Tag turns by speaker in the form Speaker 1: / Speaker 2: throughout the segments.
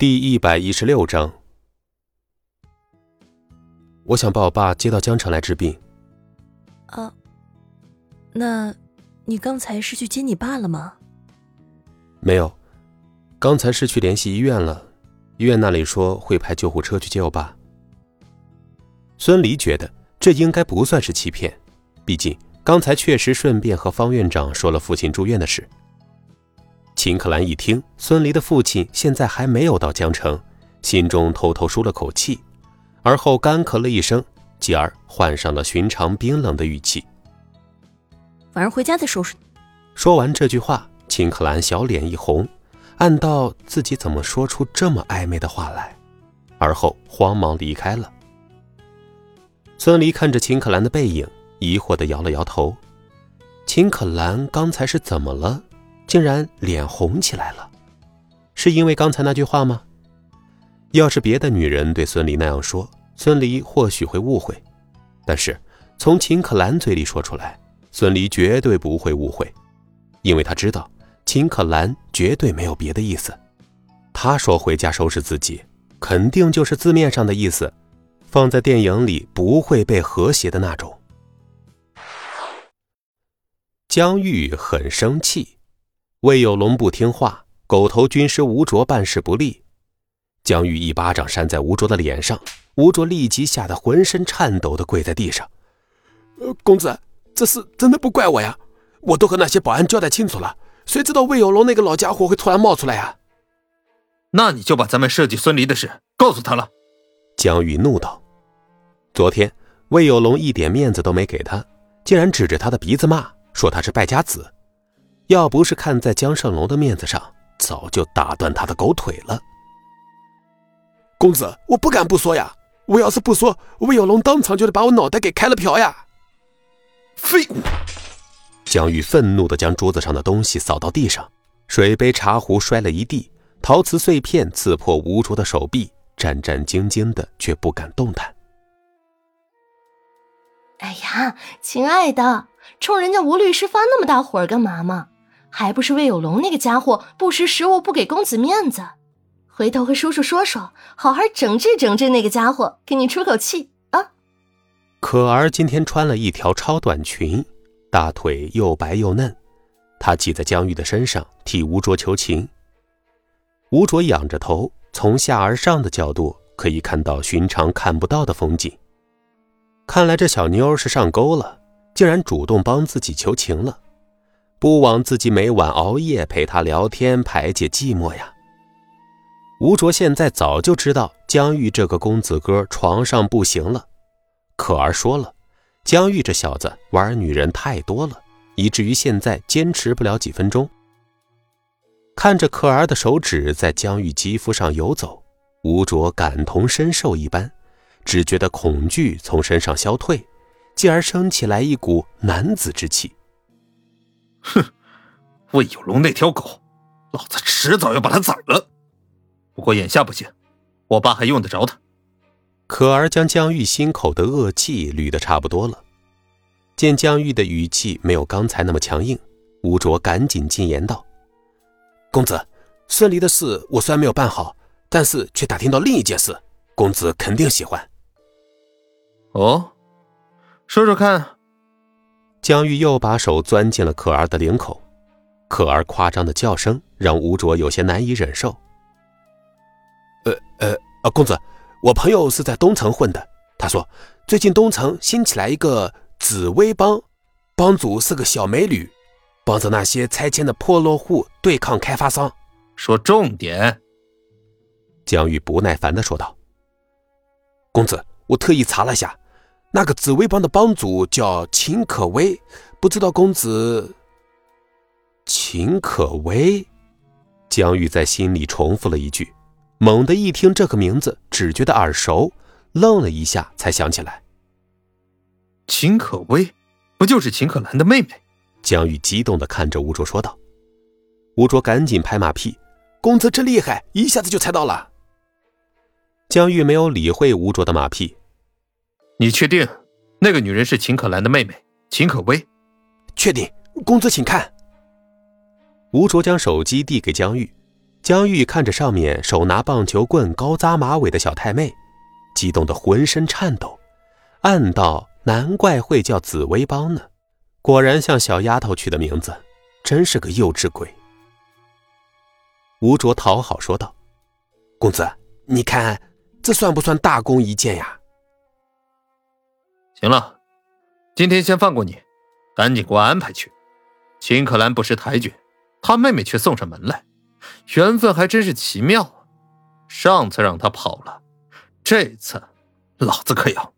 Speaker 1: 第一百一十六章，我想把我爸接到江城来治病。
Speaker 2: 啊，那，你刚才是去接你爸了吗？
Speaker 1: 没有，刚才是去联系医院了，医院那里说会派救护车去接我爸。孙离觉得这应该不算是欺骗，毕竟刚才确实顺便和方院长说了父亲住院的事。秦可兰一听孙离的父亲现在还没有到江城，心中偷偷舒了口气，而后干咳了一声，继而换上了寻常冰冷的语气：“
Speaker 2: 晚上回家再收拾。”
Speaker 1: 说完这句话，秦可兰小脸一红，暗道自己怎么说出这么暧昧的话来，而后慌忙离开了。孙离看着秦可兰的背影，疑惑地摇了摇头：“秦可兰刚才是怎么了？”竟然脸红起来了，是因为刚才那句话吗？要是别的女人对孙离那样说，孙离或许会误会，但是从秦可兰嘴里说出来，孙离绝对不会误会，因为他知道秦可兰绝对没有别的意思。他说回家收拾自己，肯定就是字面上的意思，放在电影里不会被和谐的那种。江玉很生气。魏有龙不听话，狗头军师吴卓办事不力，江玉一巴掌扇在吴卓的脸上，吴卓立即吓得浑身颤抖的跪在地上。
Speaker 3: 呃，公子，这事真的不怪我呀，我都和那些保安交代清楚了，谁知道魏有龙那个老家伙会突然冒出来呀？
Speaker 4: 那你就把咱们设计孙离的事告诉他了。
Speaker 1: 江玉怒道：“昨天魏有龙一点面子都没给他，竟然指着他的鼻子骂，说他是败家子。”要不是看在江胜龙的面子上，早就打断他的狗腿了。
Speaker 3: 公子，我不敢不说呀！我要是不说，魏有龙当场就得把我脑袋给开了瓢呀！
Speaker 4: 废物！
Speaker 1: 江玉愤怒的将桌子上的东西扫到地上，水杯、茶壶摔了一地，陶瓷碎片刺破吴卓的手臂，战战兢兢的却不敢动弹。
Speaker 5: 哎呀，亲爱的，冲人家吴律师发那么大火干嘛嘛？还不是魏有龙那个家伙不识时务，不给公子面子。回头和叔叔说说，好好整治整治那个家伙，给你出口气啊！
Speaker 1: 可儿今天穿了一条超短裙，大腿又白又嫩，她挤在江玉的身上替吴卓求情。吴卓仰着头，从下而上的角度可以看到寻常看不到的风景。看来这小妞是上钩了，竟然主动帮自己求情了。不枉自己每晚熬夜陪他聊天排解寂寞呀。吴卓现在早就知道江玉这个公子哥床上不行了，可儿说了，江玉这小子玩女人太多了，以至于现在坚持不了几分钟。看着可儿的手指在江玉肌肤上游走，吴卓感同身受一般，只觉得恐惧从身上消退，继而升起来一股男子之气。
Speaker 4: 哼，魏有龙那条狗，老子迟早要把他宰了。不过眼下不行，我爸还用得着他。
Speaker 1: 可儿将江玉心口的恶气捋得差不多了，见江玉的语气没有刚才那么强硬，吴卓赶紧进言道：“
Speaker 3: 公子，孙离的事我虽然没有办好，但是却打听到另一件事，公子肯定喜欢。
Speaker 4: 哦，说说看。”
Speaker 1: 江玉又把手钻进了可儿的领口，可儿夸张的叫声让吴卓有些难以忍受。
Speaker 3: 呃呃呃，公子，我朋友是在东城混的，他说最近东城新起来一个紫薇帮，帮主是个小美女，帮着那些拆迁的破落户对抗开发商。
Speaker 4: 说重点。
Speaker 1: 江玉不耐烦的说道：“
Speaker 3: 公子，我特意查了下。”那个紫薇帮的帮主叫秦可薇，不知道公子。
Speaker 1: 秦可薇，江玉在心里重复了一句，猛地一听这个名字，只觉得耳熟，愣了一下，才想起来。
Speaker 4: 秦可薇，不就是秦可兰的妹妹？
Speaker 1: 江玉激动的看着吴卓说道。吴卓赶紧拍马屁：“
Speaker 3: 公子真厉害，一下子就猜到了。”
Speaker 1: 江玉没有理会吴卓的马屁。
Speaker 4: 你确定那个女人是秦可兰的妹妹秦可薇？
Speaker 3: 确定，公子请看。
Speaker 1: 吴卓将手机递给江玉，江玉看着上面手拿棒球棍、高扎马尾的小太妹，激动得浑身颤抖，暗道：难怪会叫紫薇帮呢，果然像小丫头取的名字，真是个幼稚鬼。吴卓讨好说道：“
Speaker 3: 公子，你看这算不算大功一件呀？”
Speaker 4: 行了，今天先放过你，赶紧给我安排去。秦可兰不识抬举，他妹妹却送上门来，缘分还真是奇妙啊！上次让他跑了，这次老子可要……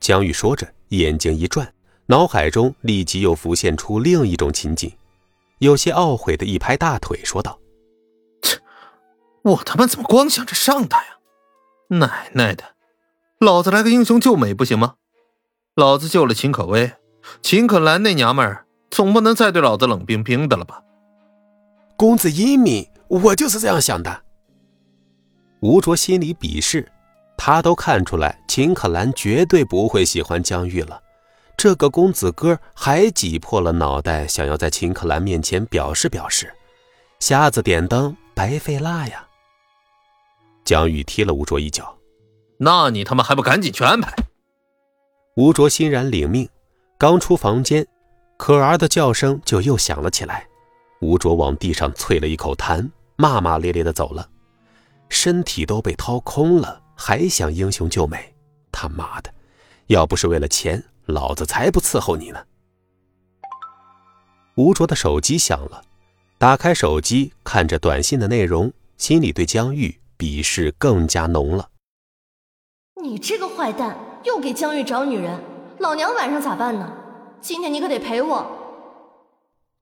Speaker 1: 江玉说着，眼睛一转，脑海中立即又浮现出另一种情景，有些懊悔的一拍大腿，说道：“
Speaker 4: 切，我他妈怎么光想着上他呀？奶奶的，老子来个英雄救美不行吗？”老子救了秦可薇，秦可兰那娘们儿总不能再对老子冷冰冰的了吧？
Speaker 3: 公子英明，我就是这样想的。
Speaker 1: 吴卓心里鄙视，他都看出来秦可兰绝对不会喜欢江玉了。这个公子哥还挤破了脑袋想要在秦可兰面前表示表示，瞎子点灯白费蜡呀！江玉踢了吴卓一脚，
Speaker 4: 那你他妈还不赶紧去安排？
Speaker 1: 吴卓欣然领命，刚出房间，可儿的叫声就又响了起来。吴卓往地上啐了一口痰，骂骂咧咧的走了，身体都被掏空了，还想英雄救美？他妈的，要不是为了钱，老子才不伺候你呢！吴卓的手机响了，打开手机，看着短信的内容，心里对江玉鄙视更加浓了。
Speaker 5: 你这个坏蛋！又给江玉找女人，老娘晚上咋办呢？今天你可得陪我。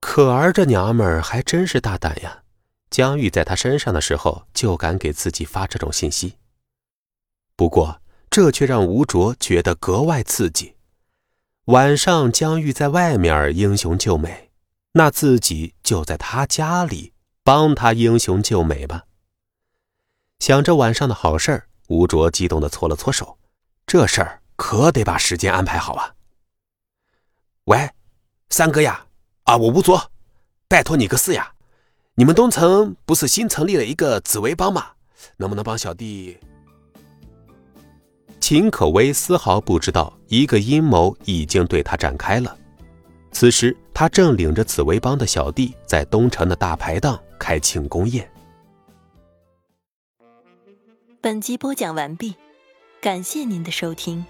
Speaker 1: 可儿这娘们儿还真是大胆呀！江玉在她身上的时候就敢给自己发这种信息。不过这却让吴卓觉得格外刺激。晚上江玉在外面英雄救美，那自己就在他家里帮他英雄救美吧。想着晚上的好事儿，吴卓激动的搓了搓手。这事儿可得把时间安排好啊！
Speaker 3: 喂，三哥呀，啊，我吴卓，拜托你个事呀！你们东城不是新成立了一个紫薇帮吗？能不能帮小弟？
Speaker 1: 秦可薇丝毫不知道，一个阴谋已经对他展开了。此时，他正领着紫薇帮的小弟在东城的大排档开庆功宴。
Speaker 2: 本集播讲完毕。感谢您的收听。